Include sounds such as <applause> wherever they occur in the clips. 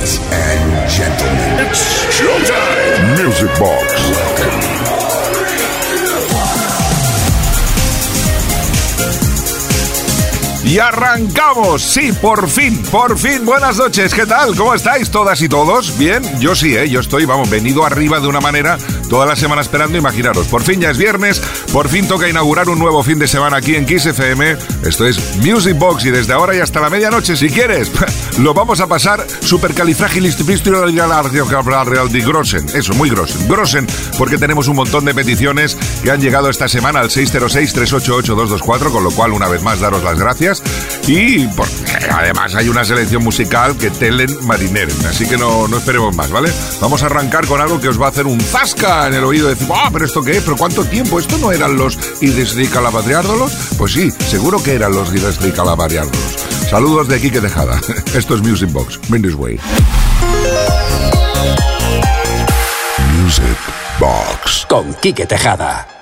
And gentlemen, it's. Music Box. Y arrancamos, sí, por fin, por fin. Buenas noches, ¿qué tal? ¿Cómo estáis todas y todos? Bien, yo sí, ¿eh? yo estoy, vamos, venido arriba de una manera toda la semana esperando, imaginaros. Por fin ya es viernes, por fin toca inaugurar un nuevo fin de semana aquí en Kiss FM. Esto es Music Box y desde ahora y hasta la medianoche, si quieres, <laughs> lo vamos a pasar grossen. Eso, muy grossen. Grossen, porque tenemos un montón de peticiones que han llegado esta semana al 606-388-224, con lo cual, una vez más, daros las gracias. Y además hay una selección musical que telen marineren, así que no, no esperemos más, ¿vale? Vamos a arrancar con algo que os va a hacer un zasca en el oído de decir, ah, pero esto qué, pero cuánto tiempo, esto no eran los Idesri Calabariárdolos. Pues sí, seguro que eran los Idesri Calabariárdolos. Saludos de Quique Tejada. <laughs> Esto es Music Box. Mindy's Way. Music Box. Con Quique Tejada.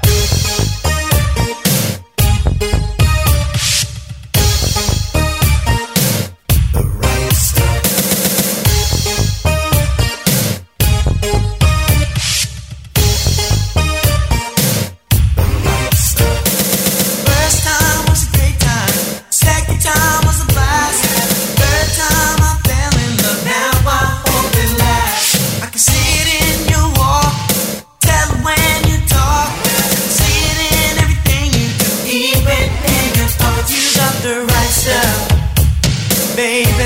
baby.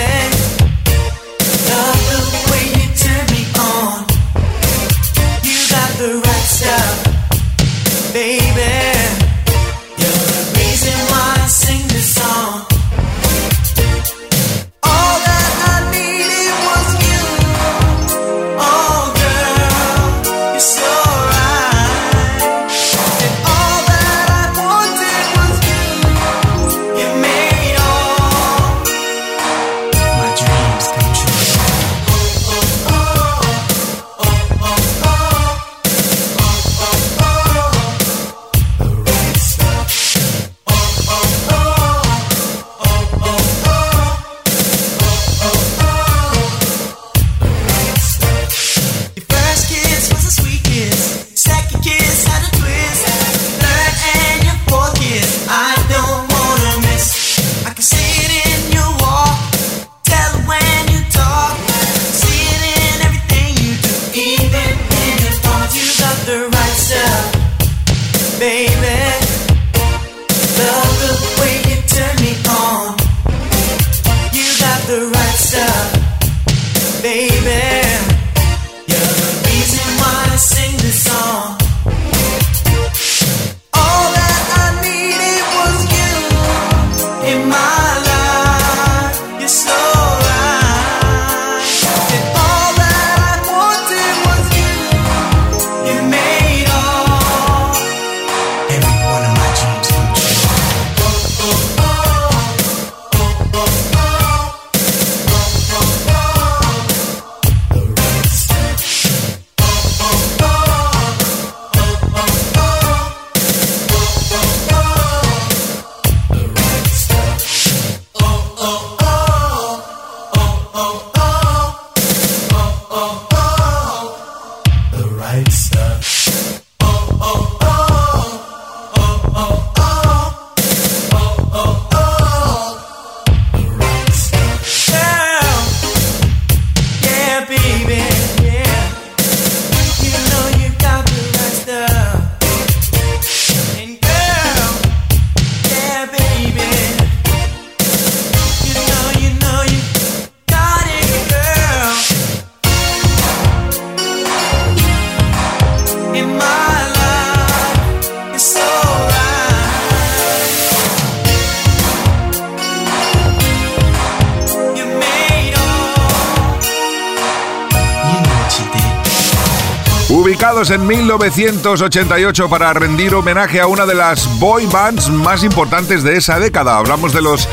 En 1988 para rendir homenaje a una de las boy bands más importantes de esa década. Hablamos de los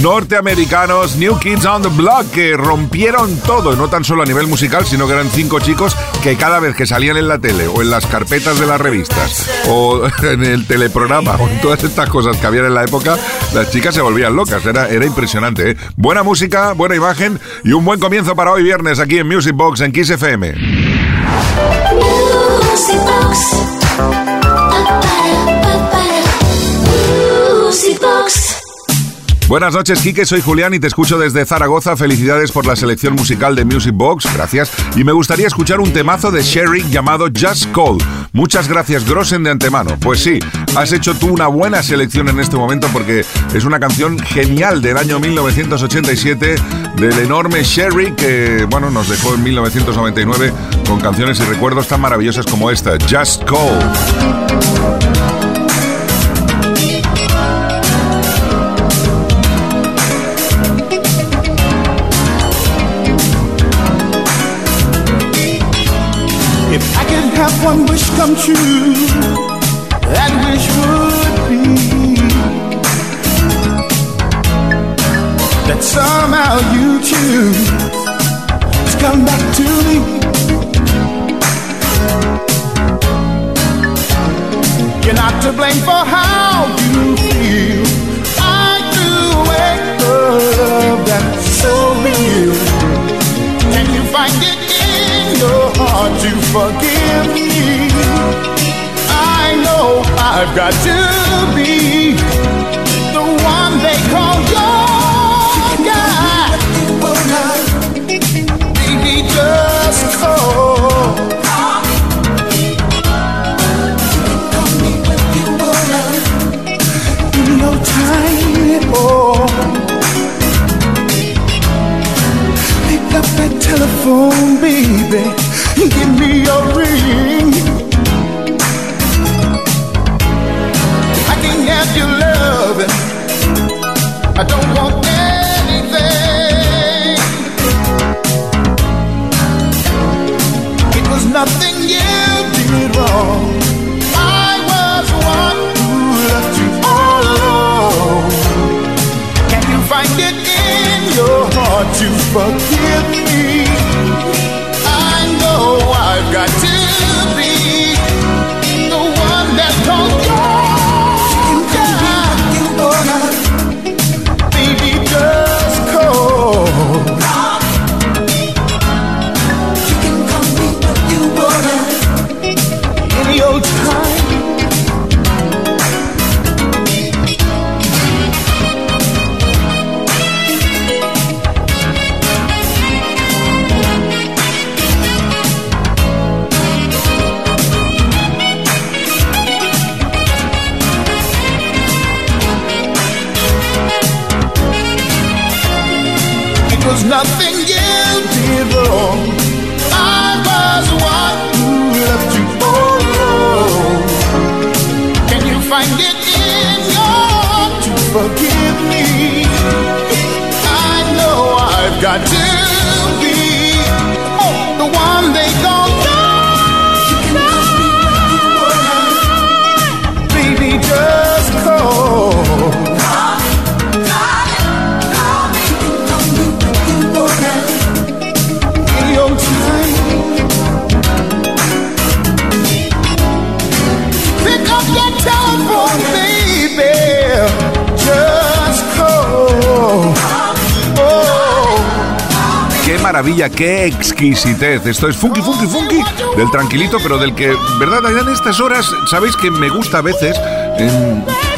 norteamericanos New Kids on the Block que rompieron todo, no tan solo a nivel musical, sino que eran cinco chicos que cada vez que salían en la tele o en las carpetas de las revistas o <laughs> en el teleprograma o en todas estas cosas que había en la época, las chicas se volvían locas, era, era impresionante. ¿eh? Buena música, buena imagen y un buen comienzo para hoy viernes aquí en Music Box en Kiss FM. Music Box. Buenas noches, Quique. Soy Julián y te escucho desde Zaragoza. Felicidades por la selección musical de Music Box. Gracias. Y me gustaría escuchar un temazo de Sherry llamado Just Call. Muchas gracias, Grossen, de antemano. Pues sí, has hecho tú una buena selección en este momento porque es una canción genial del año 1987 del enorme Sherry que, bueno, nos dejó en 1999 con canciones y recuerdos tan maravillosas como esta, Just Call. One wish come true, that wish would be that somehow you choose to come back to me. You're not to blame for how you feel. I threw away the love that's so real. Can you find it your heart to forgive? me. I know I've got to be the one they call your find it in your heart to forgive me? I know I've got to maravilla, qué exquisitez. Esto es funky, funky, funky del tranquilito, pero del que, ¿verdad? En estas horas, sabéis que me gusta a veces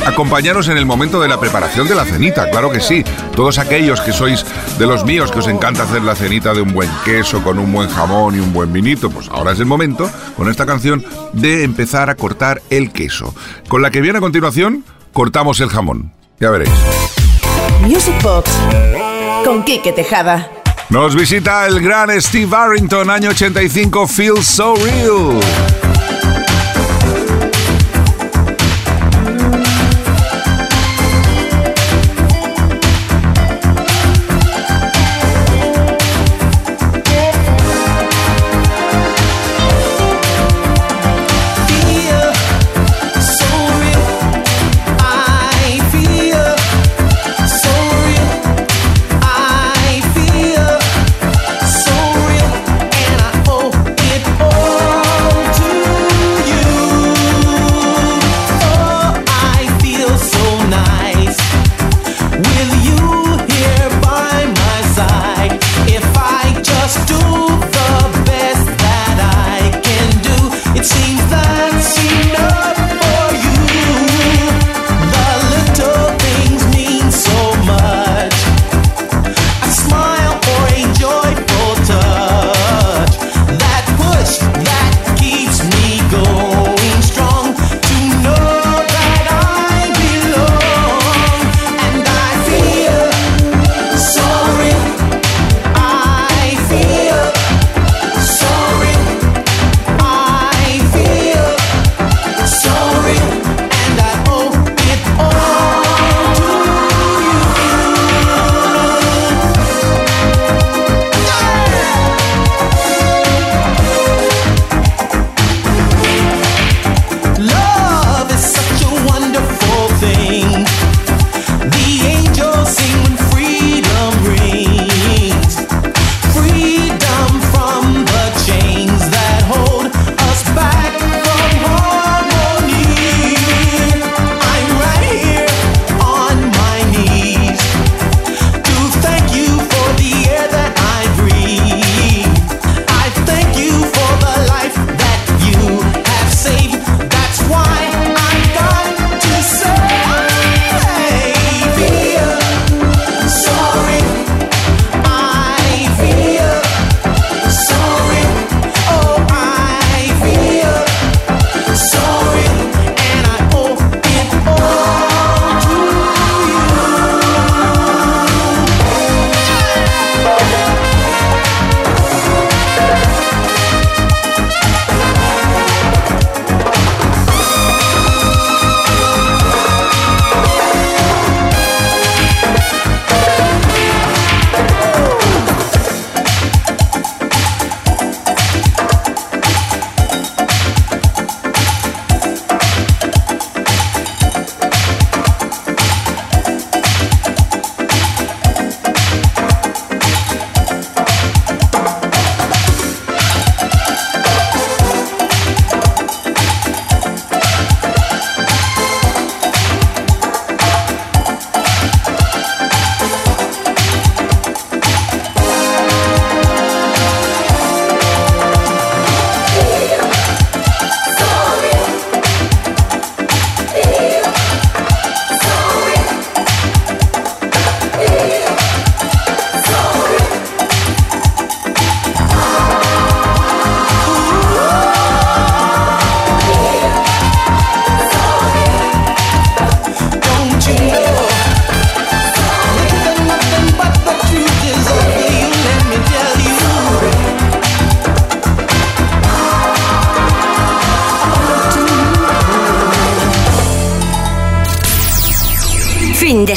acompañaros en el momento de la preparación de la cenita, claro que sí. Todos aquellos que sois de los míos, que os encanta hacer la cenita de un buen queso, con un buen jamón y un buen vinito, pues ahora es el momento, con esta canción, de empezar a cortar el queso. Con la que viene a continuación, cortamos el jamón. Ya veréis. Music Box con Quique Tejada. Nos visita el gran Steve Arrington, año 85, Feels So Real.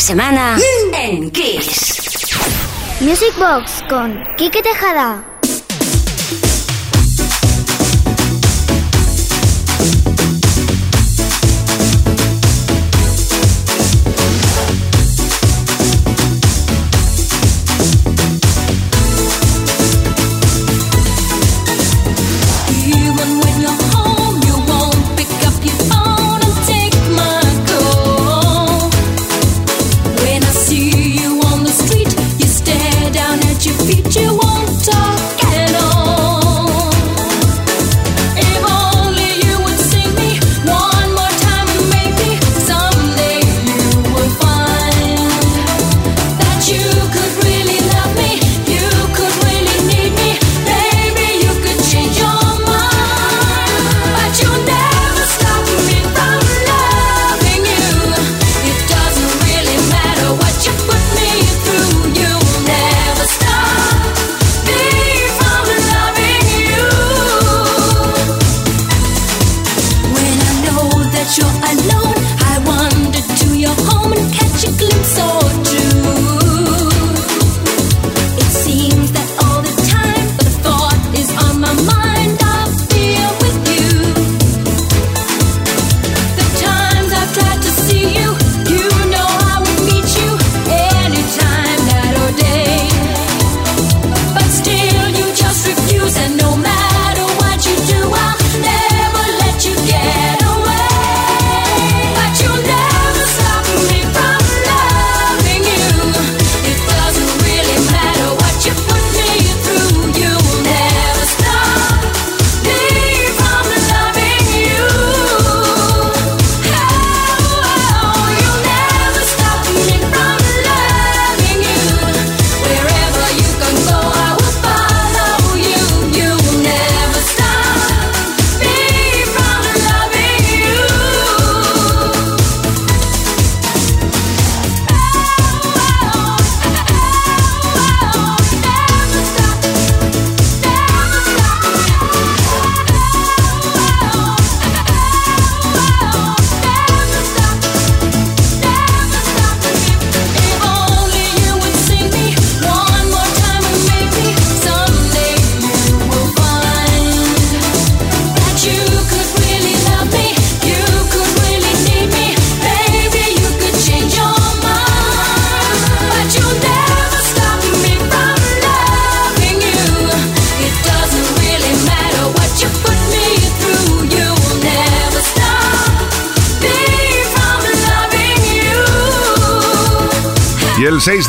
Semana en Kiss. Music Box con Kike Tejada.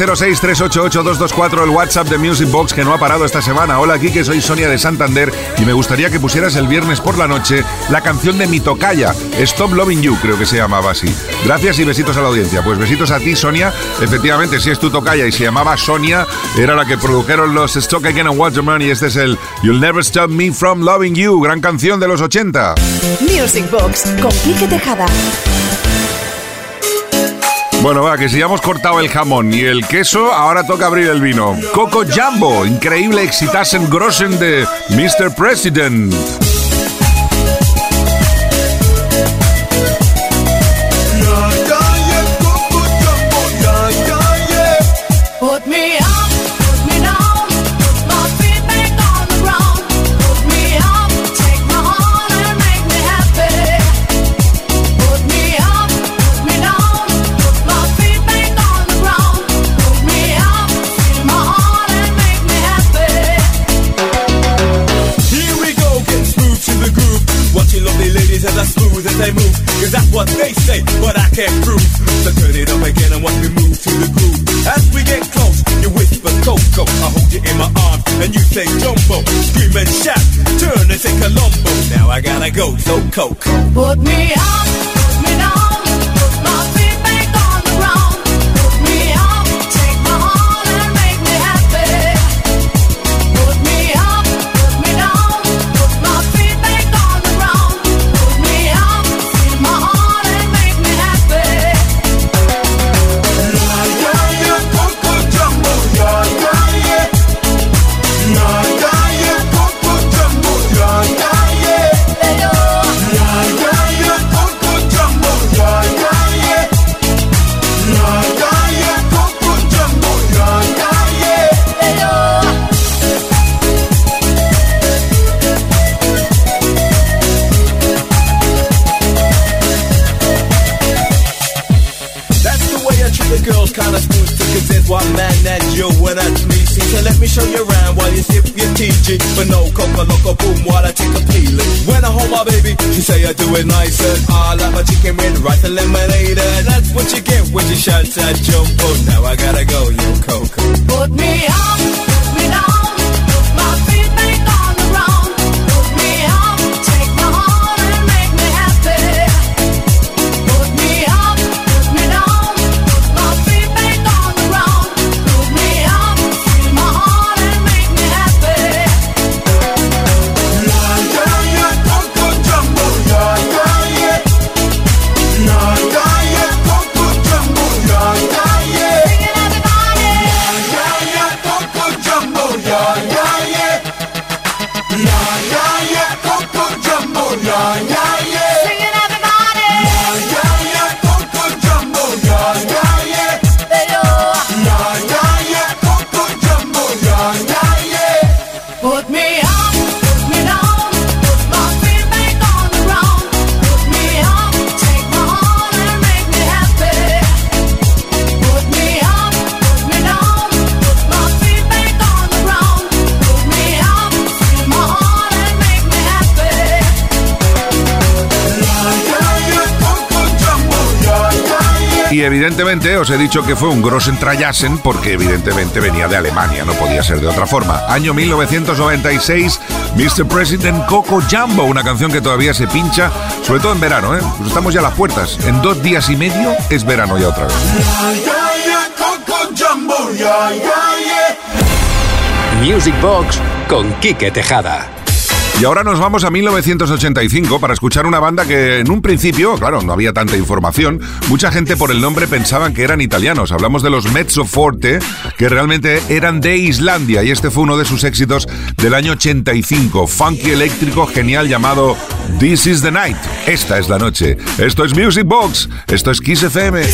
606-388-224, el WhatsApp de Music Box que no ha parado esta semana. Hola, aquí que soy Sonia de Santander y me gustaría que pusieras el viernes por la noche la canción de mi tocaya, Stop Loving You, creo que se llamaba así. Gracias y besitos a la audiencia. Pues besitos a ti, Sonia. Efectivamente, si es tu tocaya y se llamaba Sonia, era la que produjeron los Stock Again and Waterman y este es el You'll Never Stop Me From Loving You, gran canción de los 80. Music Box con Quique Tejada. Bueno, va, que si ya hemos cortado el jamón y el queso, ahora toca abrir el vino. Coco Jumbo, increíble exitasen grossen de Mr. President. Gotta go, so Coco. Put me up, lemonade. That's what you get when you shout that jumbo. Now I gotta Put me evidentemente os he dicho que fue un Grossen Trayasen porque evidentemente venía de Alemania, no podía ser de otra forma. Año 1996, Mr. President Coco Jumbo, una canción que todavía se pincha, sobre todo en verano, ¿eh? Estamos ya a las puertas. En dos días y medio es verano ya otra vez. Music Box con Quique Tejada. Y ahora nos vamos a 1985 para escuchar una banda que en un principio, claro, no había tanta información, mucha gente por el nombre pensaban que eran italianos. Hablamos de los Mezzo Forte, que realmente eran de Islandia y este fue uno de sus éxitos del año 85, funky eléctrico genial llamado This is the Night. Esta es la noche. Esto es Music Box, esto es Kiss FM.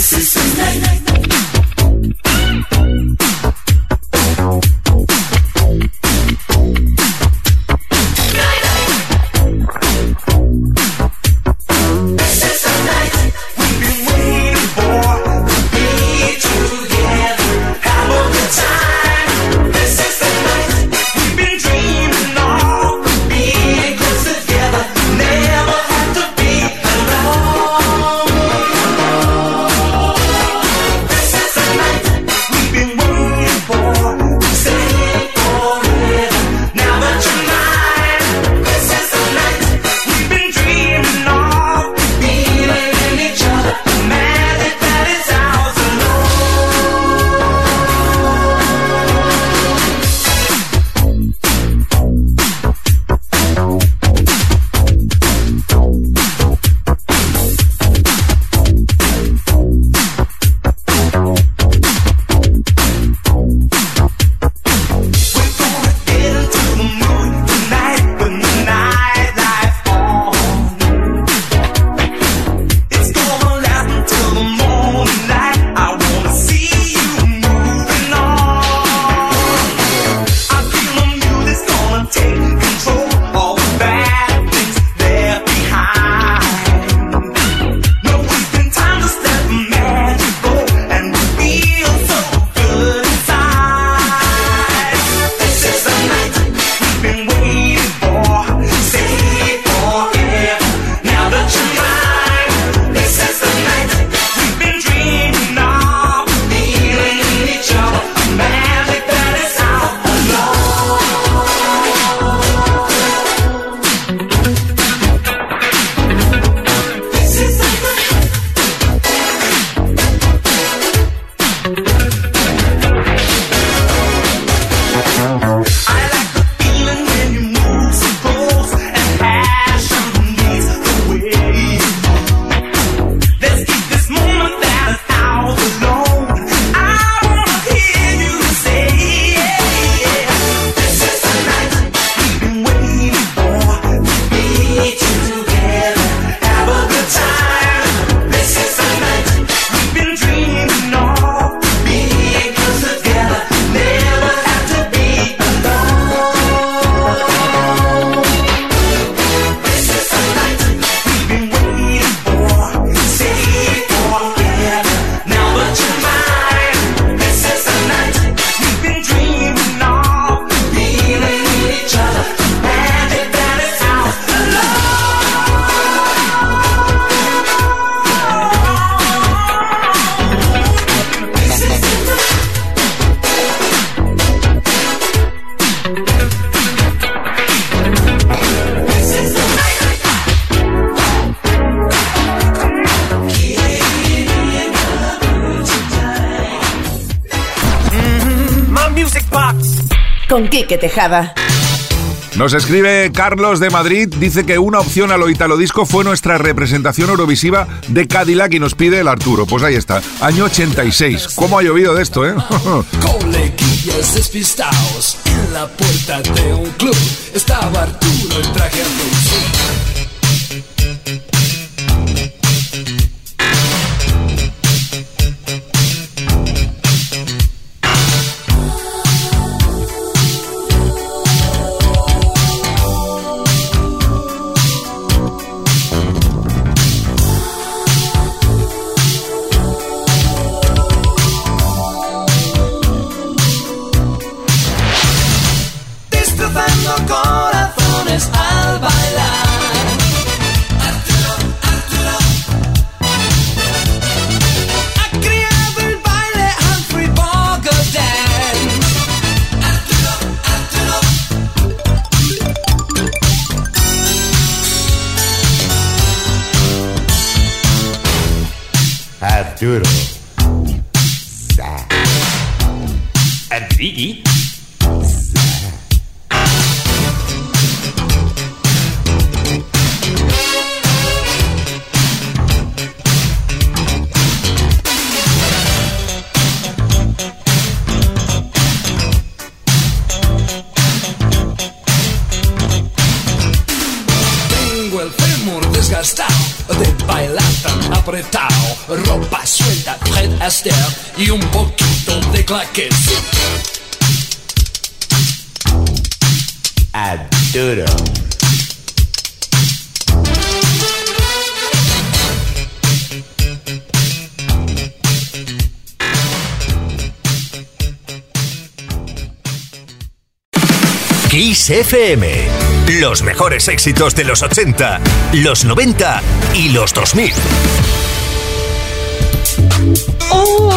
Enrique Tejada. Nos escribe Carlos de Madrid, dice que una opción a lo italodisco fue nuestra representación eurovisiva de Cadillac y nos pide el Arturo. Pues ahí está, año 86. ¿Cómo ha llovido de esto, eh? <laughs> Kiss FM. Los mejores éxitos de los 80, los 90 y los 2000. Oh,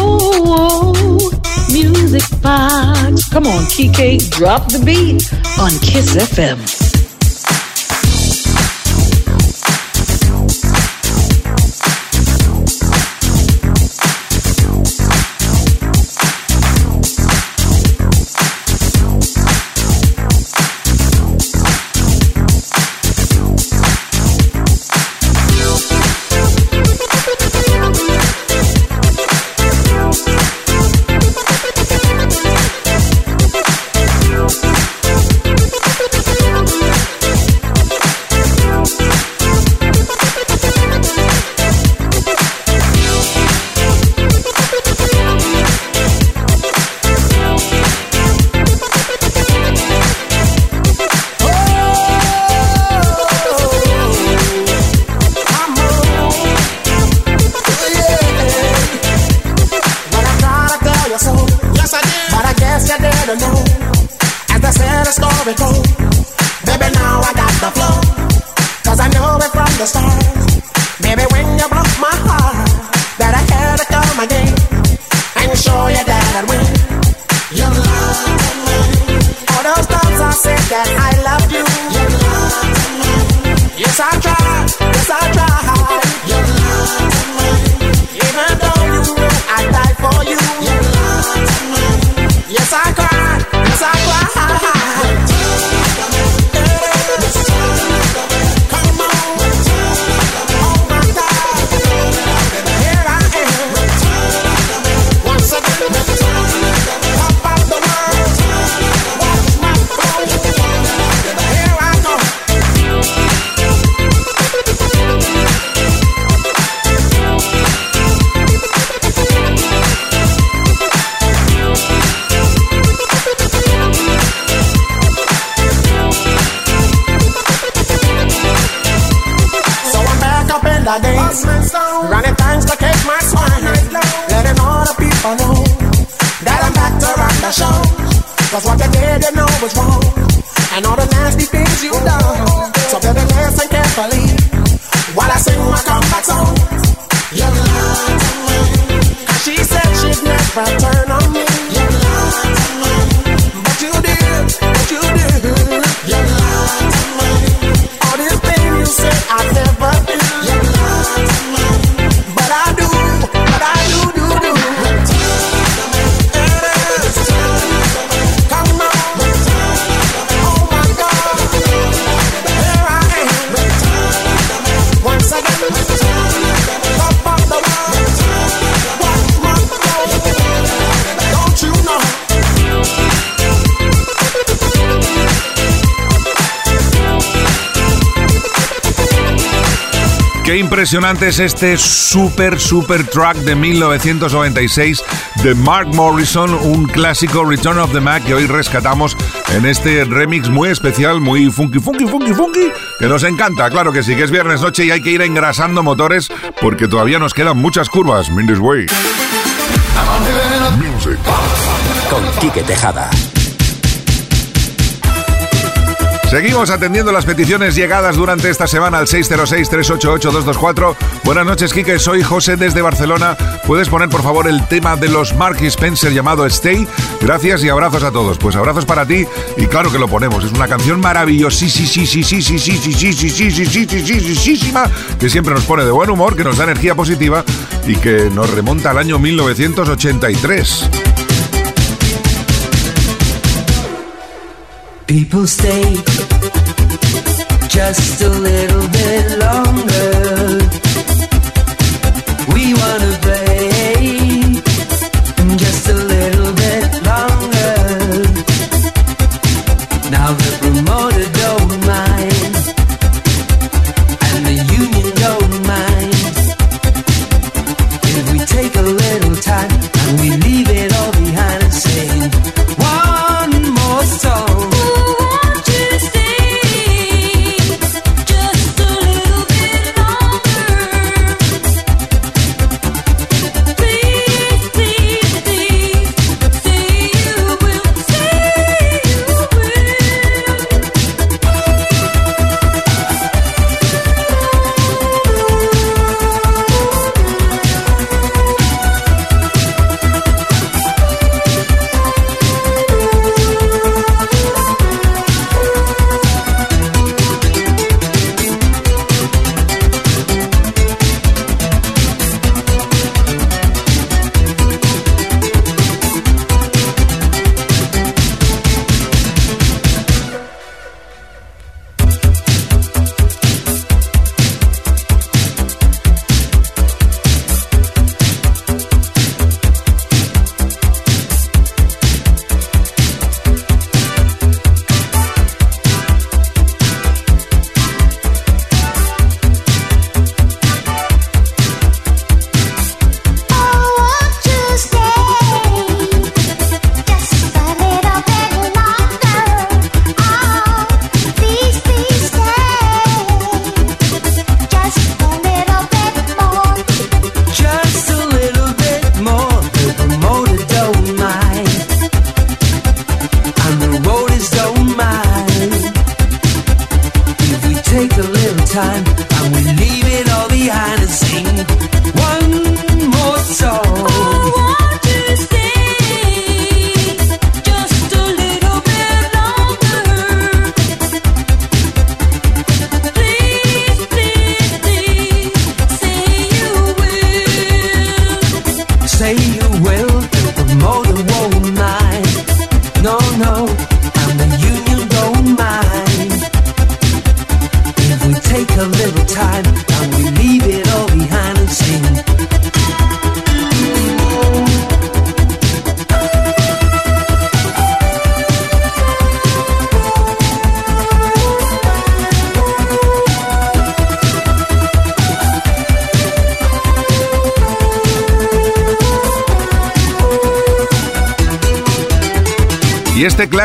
oh, oh music box. Come on, Kike, drop the beat on Kiss FM. Qué impresionante es este super, super track de 1996 de Mark Morrison, un clásico Return of the Mac que hoy rescatamos en este remix muy especial, muy funky, funky, funky, funky, que nos encanta. Claro que sí, que es viernes noche y hay que ir engrasando motores porque todavía nos quedan muchas curvas. Mindy's Way. Con Quique Tejada. Seguimos atendiendo las peticiones llegadas durante esta semana al 606-388-224. Buenas noches, Kike. Soy José desde Barcelona. ¿Puedes poner, por favor, el tema de los Mark Spencer llamado Stay? Gracias y abrazos a todos. Pues abrazos para ti y claro que lo ponemos. Es una canción maravillosísima que siempre nos pone de buen humor, que nos da energía positiva y que nos remonta al año 1983. People stay just a little bit longer. We wanna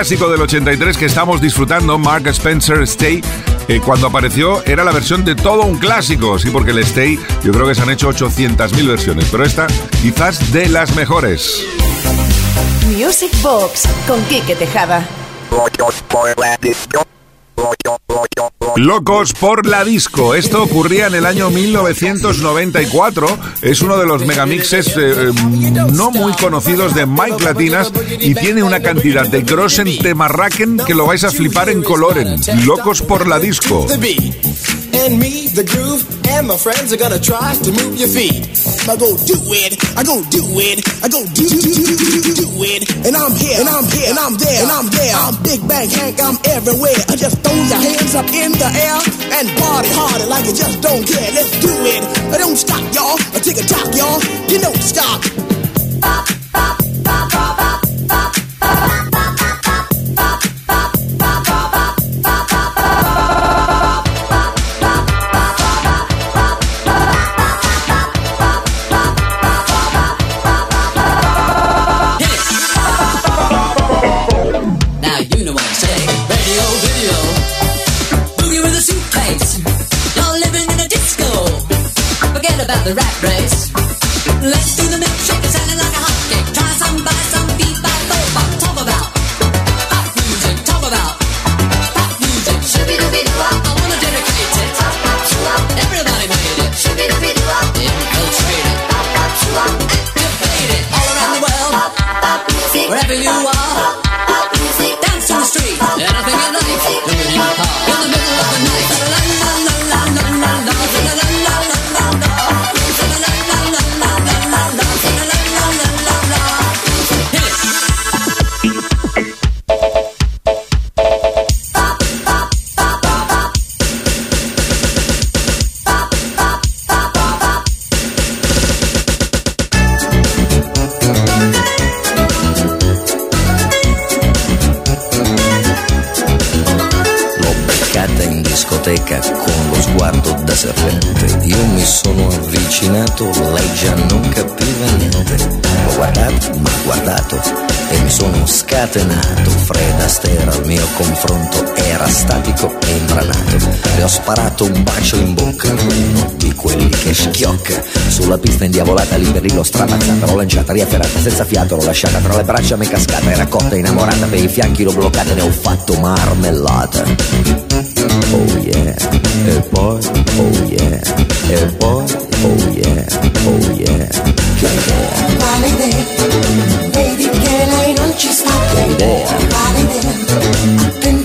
clásico del 83 que estamos disfrutando, Mark Spencer Stay, eh, cuando apareció era la versión de todo un clásico, sí, porque el Stay yo creo que se han hecho 800.000 versiones, pero esta quizás de las mejores. Music Box con Quique Tejada. Locos por la disco. Esto ocurría en el año 1994. Es uno de los megamixes eh, eh, no muy conocidos de Mike Latinas y tiene una cantidad de grosen temarraken que lo vais a flipar en coloren. Locos por la disco. Me, the groove, and my friends are gonna try to move your feet. I go do it, I go do it, I go do, do, do, do, do, do, do it. And I'm here, and I'm here, and I'm there, and I'm there. I'm Big Bang Hank, I'm everywhere. I just throw your hands up in the air and party harder like you just don't care. Let's do it. I don't stop, y'all. I take a talk, y'all. You don't stop. parastatico e imbranato. Le ho sparato un bacio in bocca, uno di quelli che schiocca. Sulla pista indiavolata lì per lì l'ho stramazzata, l'ho lanciata, riafferrata, senza fiato, l'ho lasciata tra le braccia, mi è cascata, era cotta, innamorata, per i fianchi l'ho bloccata, ne ho fatto marmellata. Oh yeah, e poi, oh yeah, e poi, oh yeah, oh yeah. Che idea, quale idea, vedi che lei non ci sta, che idea, quale idea, attenti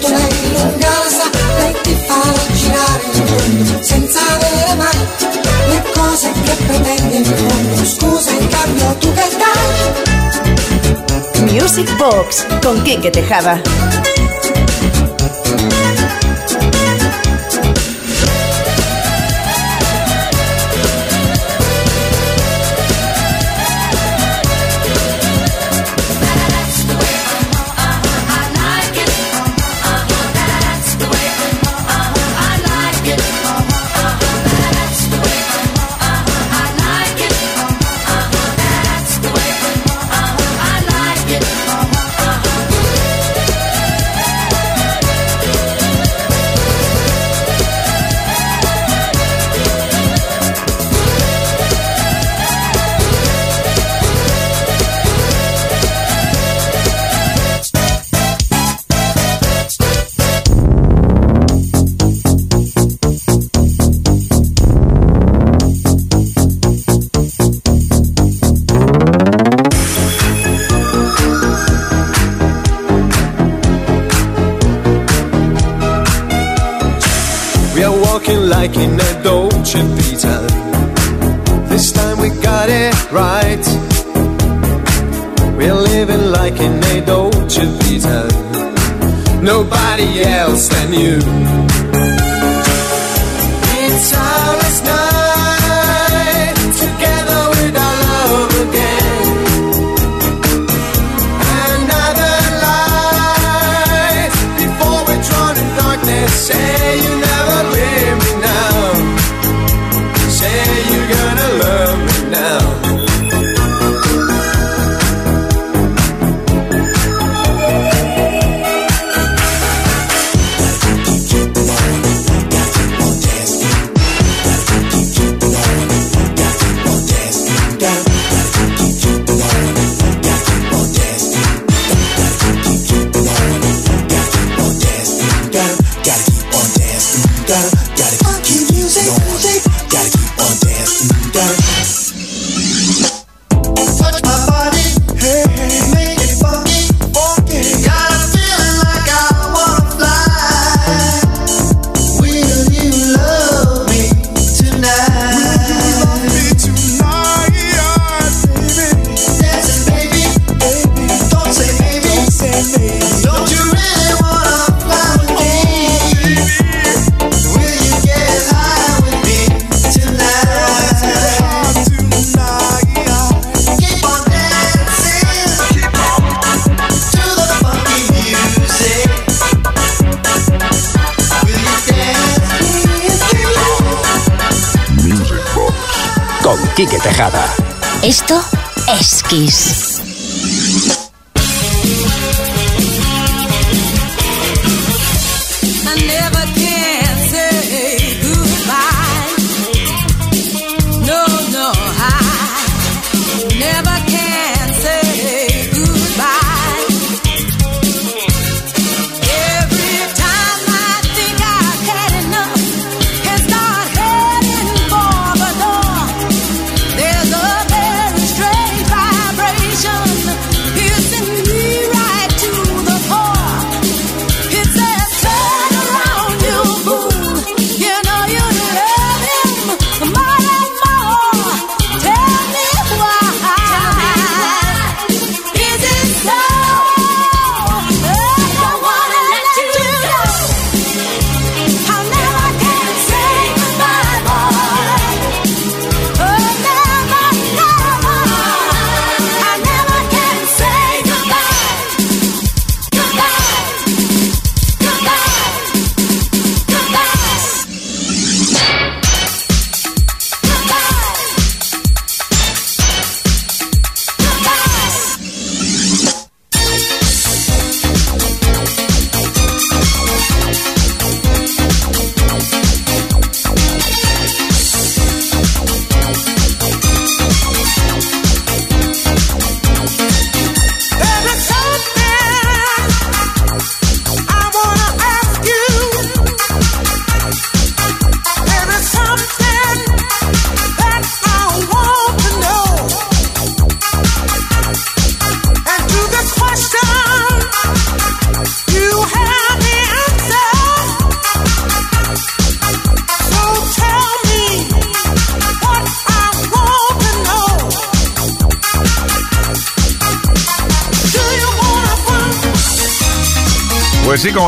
senza avere mai le cose che pretendi con scusa in cambio tu che dai Music Box con Quique Tejada. nobody else than you. It's Quique Tejada. Esto es Kiss.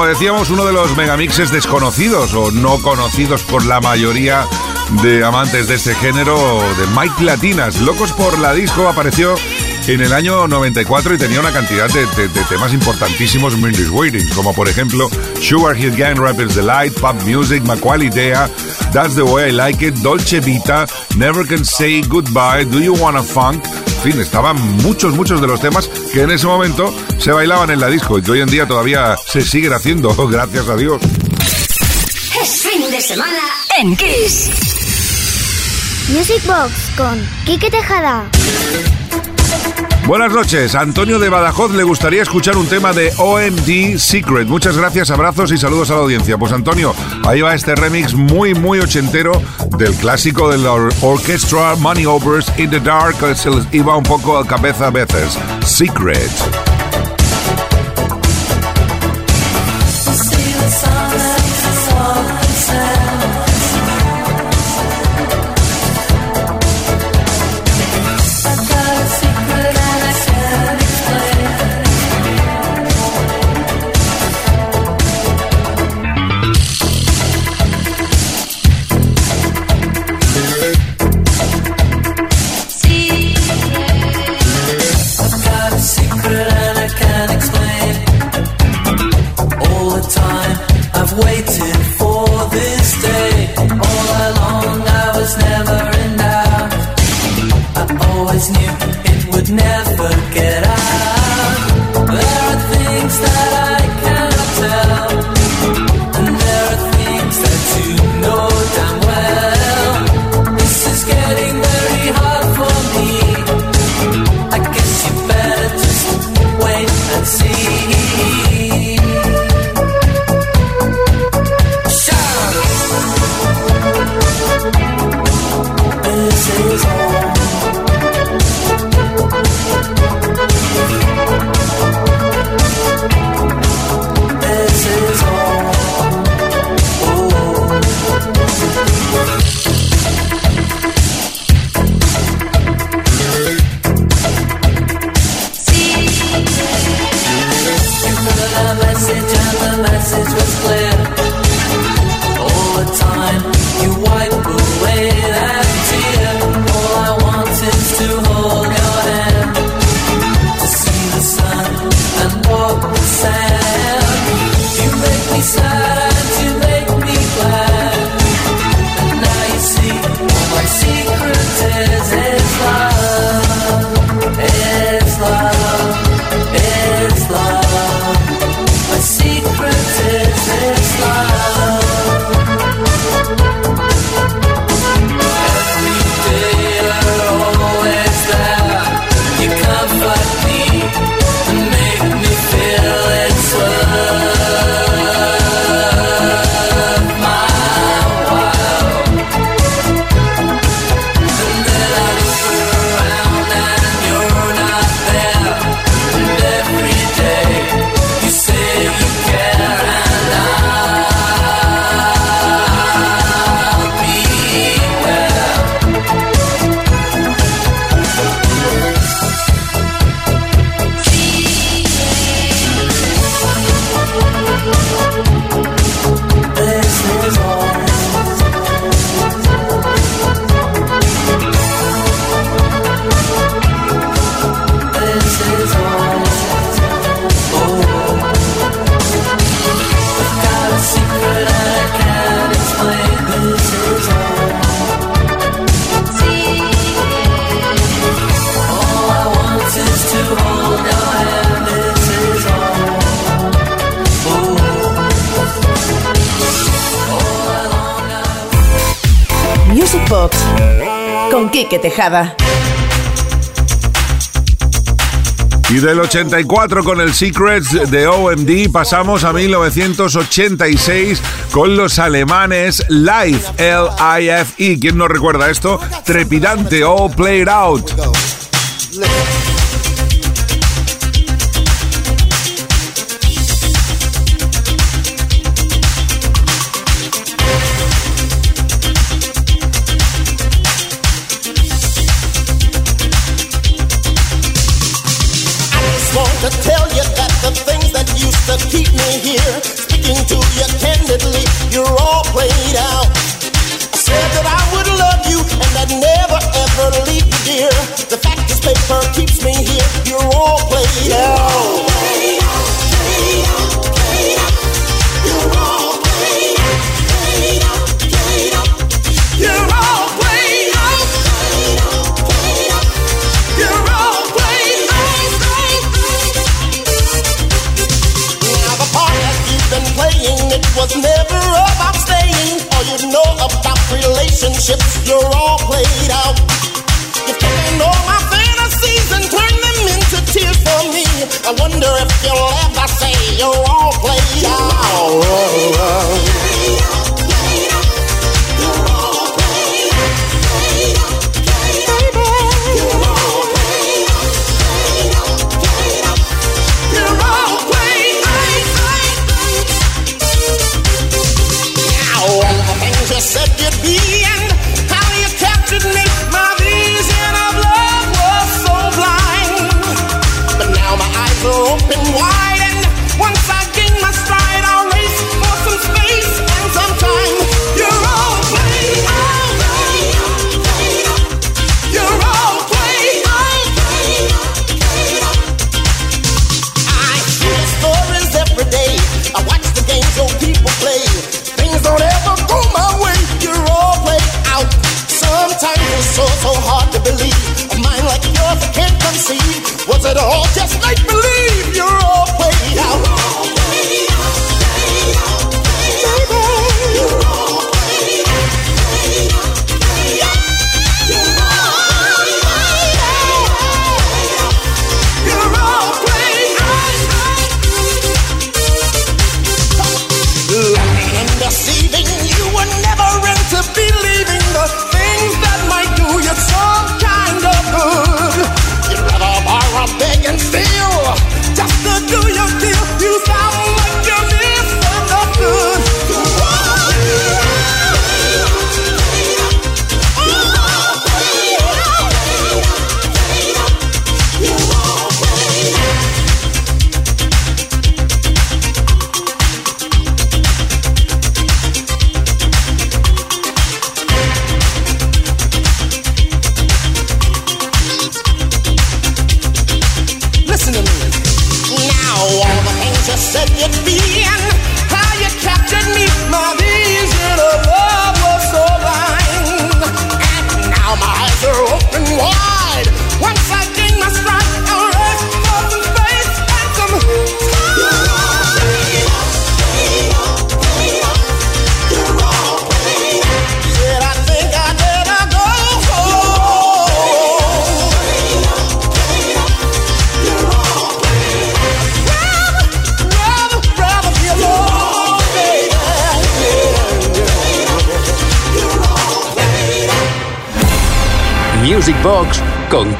Decíamos, uno de los megamixes desconocidos o no conocidos por la mayoría de amantes de este género de Mike Latinas. Locos por la disco apareció en el año 94 y tenía una cantidad de, de- de temas importantísimos en Waiting, como por ejemplo Sugar Hill Gang, Rappers Delight, Pop Music, Macaulay Idea, That's the Way I Like It, Dolce Vita, Never Can Say Goodbye, Do You Wanna Funk. En fin, estaban muchos, muchos de los temas que en ese momento se bailaban en la disco y que hoy en día todavía se siguen haciendo, <laughs> gracias a Dios. Es fin de semana en Kiss. Music Box con Quique Tejada. Buenas noches. Antonio de Badajoz le gustaría escuchar un tema de OMD Secret. Muchas gracias, abrazos y saludos a la audiencia. Pues Antonio, ahí va este remix muy, muy ochentero del clásico de la or- orquestra Money Overs in the Dark, que se les iba un poco a cabeza a veces. Secret. Con Quique Tejada. Y del 84 con el Secrets de OMD pasamos a 1986 con los alemanes Life, L-I-F-E. ¿Quién no recuerda esto? Trepidante, All Played Out.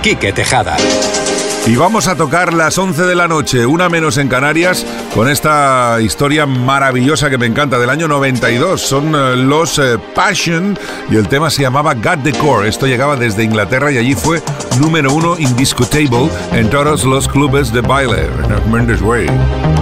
Quique Tejada. Y vamos a tocar las 11 de la noche, una menos en Canarias, con esta historia maravillosa que me encanta del año 92. Son eh, los eh, Passion y el tema se llamaba Got the Core. Esto llegaba desde Inglaterra y allí fue número uno indiscutable en todos los clubes de baile. En Way.